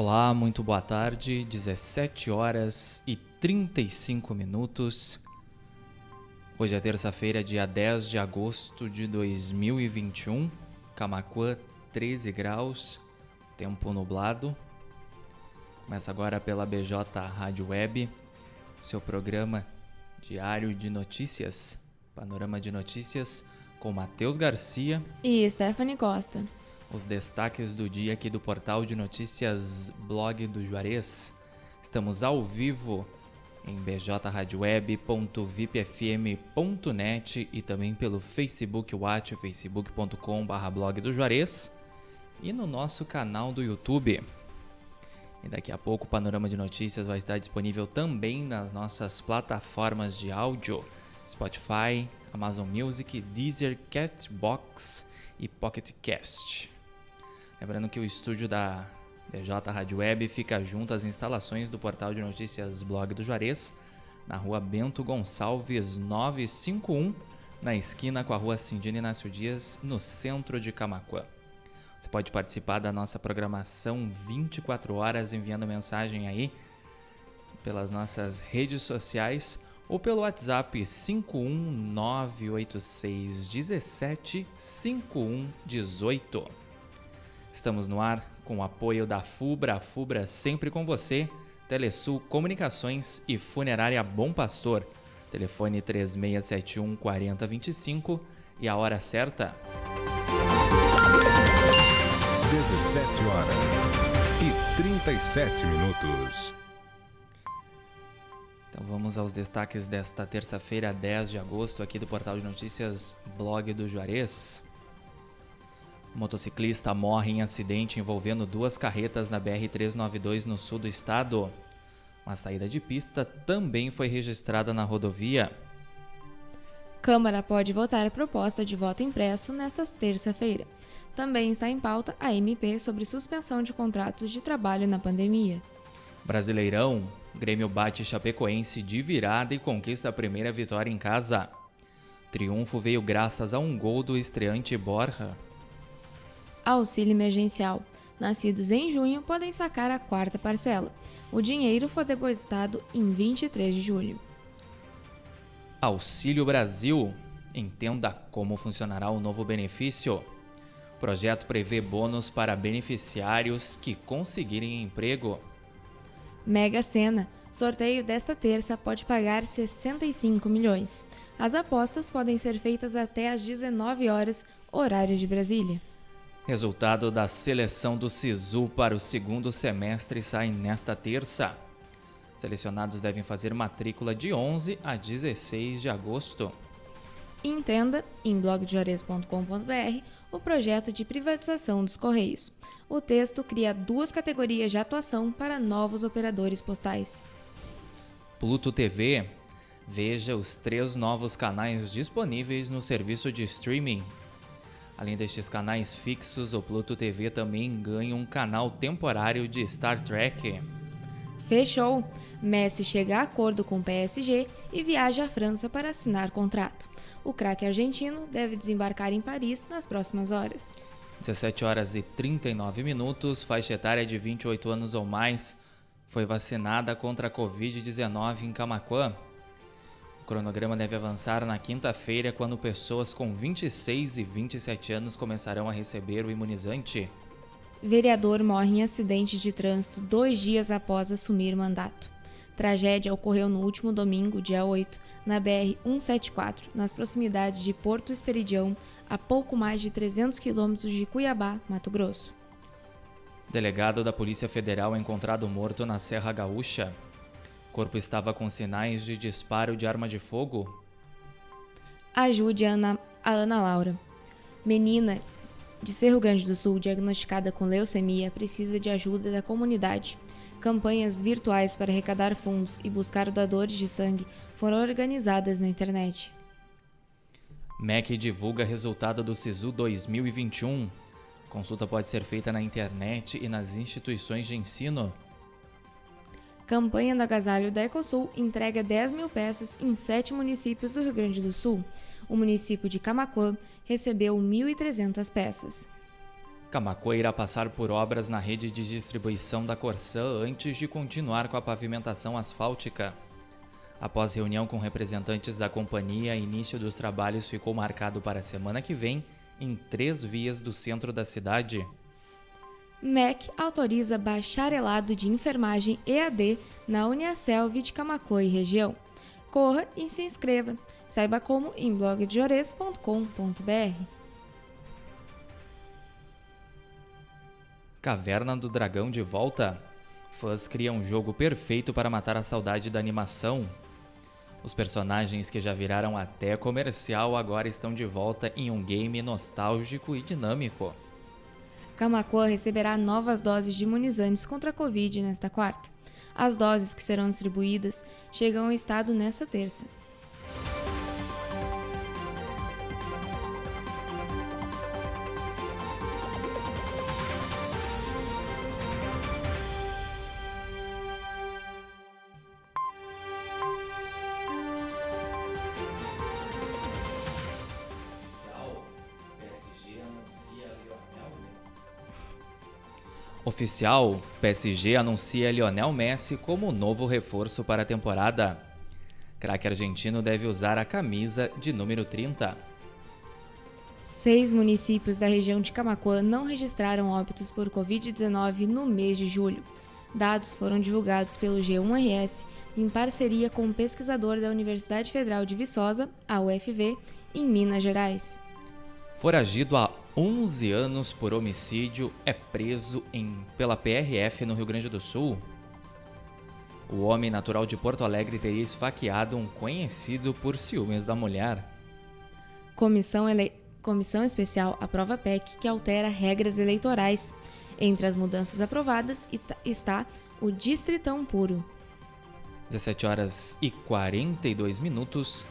Olá, muito boa tarde, 17 horas e 35 minutos. Hoje é terça-feira, dia 10 de agosto de 2021, Camacuã 13 graus, tempo nublado. Começa agora pela BJ Rádio Web, seu programa diário de notícias, panorama de notícias com Matheus Garcia e Stephanie Costa. Os destaques do dia aqui do portal de notícias Blog do Juarez. Estamos ao vivo em bjradioweb.vipfm.net e também pelo Facebook Watch, facebook.com.br blog do Juarez e no nosso canal do YouTube. E daqui a pouco o Panorama de Notícias vai estar disponível também nas nossas plataformas de áudio: Spotify, Amazon Music, Deezer, Castbox e Pocket Cast. Lembrando que o estúdio da BJ Rádio Web fica junto às instalações do portal de notícias Blog do Juarez, na rua Bento Gonçalves 951, na esquina com a rua Cindina Inácio Dias, no centro de Camacuã. Você pode participar da nossa programação 24 horas enviando mensagem aí pelas nossas redes sociais ou pelo WhatsApp 51986175118. Estamos no ar com o apoio da Fubra, a Fubra sempre com você, Telesul Comunicações e Funerária Bom Pastor. Telefone 3671 4025 e a hora certa 17 horas e 37 minutos. Então vamos aos destaques desta terça-feira, 10 de agosto, aqui do portal de notícias Blog do Juarez. Motociclista morre em acidente envolvendo duas carretas na BR-392 no sul do estado. Uma saída de pista também foi registrada na rodovia. Câmara pode votar a proposta de voto impresso nesta terça-feira. Também está em pauta a MP sobre suspensão de contratos de trabalho na pandemia. Brasileirão, Grêmio bate Chapecoense de virada e conquista a primeira vitória em casa. Triunfo veio graças a um gol do estreante Borja. Auxílio emergencial. Nascidos em junho podem sacar a quarta parcela. O dinheiro foi depositado em 23 de julho. Auxílio Brasil. Entenda como funcionará o novo benefício. O projeto prevê bônus para beneficiários que conseguirem emprego. Mega Sena. Sorteio desta terça pode pagar 65 milhões. As apostas podem ser feitas até às 19 horas, horário de Brasília. Resultado da seleção do SISU para o segundo semestre sai nesta terça. Selecionados devem fazer matrícula de 11 a 16 de agosto. Entenda, em blogdeores.com.br, o projeto de privatização dos Correios. O texto cria duas categorias de atuação para novos operadores postais. Pluto TV. Veja os três novos canais disponíveis no serviço de streaming. Além destes canais fixos, o Pluto TV também ganha um canal temporário de Star Trek. Fechou! Messi chega a acordo com o PSG e viaja à França para assinar contrato. O craque argentino deve desembarcar em Paris nas próximas horas. 17 horas e 39 minutos, faixa etária de 28 anos ou mais, foi vacinada contra a Covid-19 em Camacuã. O cronograma deve avançar na quinta-feira, quando pessoas com 26 e 27 anos começarão a receber o imunizante. Vereador morre em acidente de trânsito dois dias após assumir mandato. Tragédia ocorreu no último domingo, dia 8, na BR-174, nas proximidades de Porto Esperidião, a pouco mais de 300 quilômetros de Cuiabá, Mato Grosso. Delegado da Polícia Federal é encontrado morto na Serra Gaúcha. O corpo estava com sinais de disparo de arma de fogo. Ajude a Ana, a Ana Laura. Menina de Cerro Grande do Sul diagnosticada com leucemia precisa de ajuda da comunidade. Campanhas virtuais para arrecadar fundos e buscar doadores de sangue foram organizadas na internet. MEC divulga resultado do SISU 2021. Consulta pode ser feita na internet e nas instituições de ensino. Campanha do agasalho da Ecosul entrega 10 mil peças em sete municípios do Rio Grande do Sul. O município de Camacuã recebeu 1.300 peças. Camacuã irá passar por obras na rede de distribuição da Corsã antes de continuar com a pavimentação asfáltica. Após reunião com representantes da companhia, início dos trabalhos ficou marcado para a semana que vem em três vias do centro da cidade. MEC autoriza bacharelado de enfermagem EAD na Uniaselv de Camacuã e região. Corra e se inscreva. Saiba como em blogdejores.com.br. Caverna do Dragão de volta. Fãs criam um jogo perfeito para matar a saudade da animação. Os personagens que já viraram até comercial agora estão de volta em um game nostálgico e dinâmico. Camacuã receberá novas doses de imunizantes contra a Covid nesta quarta. As doses que serão distribuídas chegam ao estado nesta terça. Oficial, PSG anuncia Lionel Messi como novo reforço para a temporada. Craque argentino deve usar a camisa de número 30. Seis municípios da região de Camacuã não registraram óbitos por Covid-19 no mês de julho. Dados foram divulgados pelo G1RS em parceria com o um pesquisador da Universidade Federal de Viçosa, a UFV, em Minas Gerais. Foragido há 11 anos por homicídio, é preso em, pela PRF no Rio Grande do Sul. O homem natural de Porto Alegre teria esfaqueado um conhecido por ciúmes da mulher. Comissão, ele... Comissão Especial aprova PEC que altera regras eleitorais. Entre as mudanças aprovadas está o Distritão Puro. 17 horas e 42 minutos.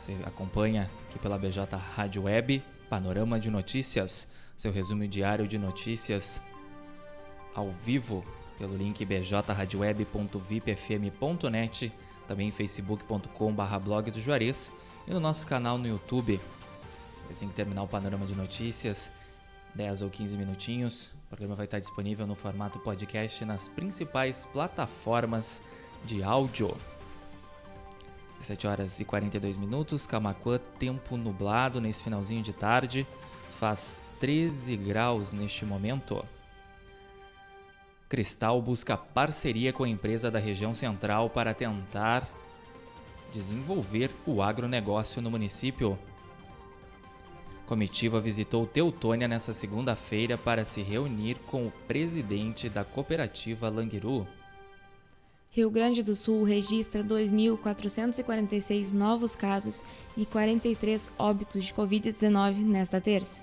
Você acompanha aqui pela BJ Rádio Web Panorama de Notícias, seu resumo diário de notícias ao vivo pelo link bjradioweb.vipfm.net, também facebook.com.br blog do Juarez e no nosso canal no YouTube. Assim que terminar o Panorama de Notícias, 10 ou 15 minutinhos, o programa vai estar disponível no formato podcast nas principais plataformas de áudio. 7 horas e 42 minutos, Camacuã, tempo nublado nesse finalzinho de tarde, faz 13 graus neste momento. Cristal busca parceria com a empresa da região central para tentar desenvolver o agronegócio no município. Comitiva visitou Teutônia nesta segunda-feira para se reunir com o presidente da cooperativa Languiru. Rio Grande do Sul registra 2.446 novos casos e 43 óbitos de Covid-19 nesta terça.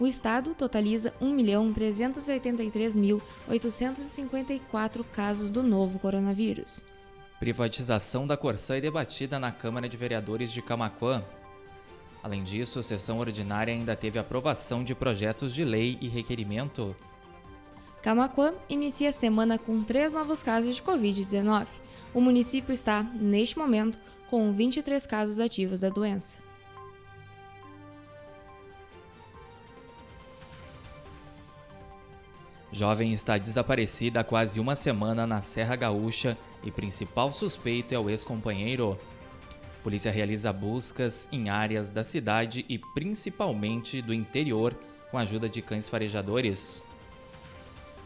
O estado totaliza 1.383.854 casos do novo coronavírus. Privatização da Corsã é debatida na Câmara de Vereadores de Camaquã. Além disso, a sessão ordinária ainda teve aprovação de projetos de lei e requerimento Camacuã inicia a semana com três novos casos de Covid-19. O município está, neste momento, com 23 casos ativos da doença. Jovem está desaparecida há quase uma semana na Serra Gaúcha e principal suspeito é o ex-companheiro. Polícia realiza buscas em áreas da cidade e principalmente do interior com a ajuda de cães farejadores.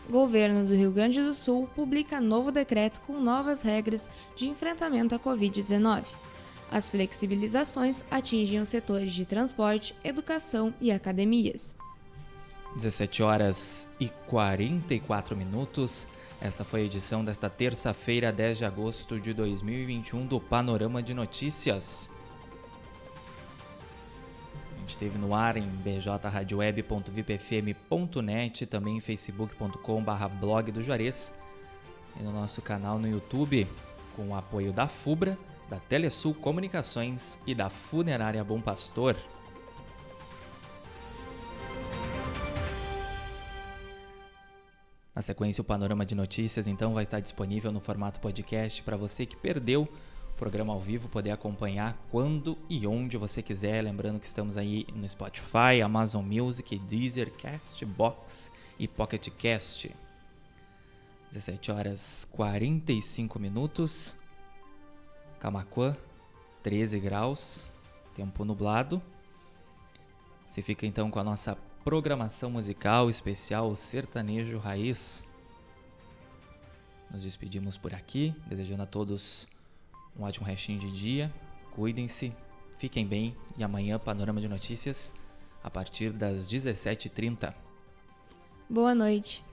Governo do Rio Grande do Sul publica novo decreto com novas regras de enfrentamento à Covid-19. As flexibilizações atingem os setores de transporte, educação e academias. 17 horas e 44 minutos. Esta foi a edição desta terça-feira, 10 de agosto de 2021 do Panorama de Notícias esteve no ar em bjradioweb.vipfm.net, também em facebook.com.br blog do Juarez e no nosso canal no YouTube, com o apoio da FUBRA, da Telesul Comunicações e da Funerária Bom Pastor. Na sequência, o panorama de notícias então vai estar disponível no formato podcast para você que perdeu programa ao vivo, poder acompanhar quando e onde você quiser. Lembrando que estamos aí no Spotify, Amazon Music, Deezer, Castbox e Pocket Cast. 17 horas 45 minutos. Camacuã, 13 graus, tempo nublado. Você fica então com a nossa programação musical especial Sertanejo Raiz. Nos despedimos por aqui, desejando a todos um ótimo restinho de dia. Cuidem-se, fiquem bem e amanhã Panorama de Notícias a partir das 17h30. Boa noite.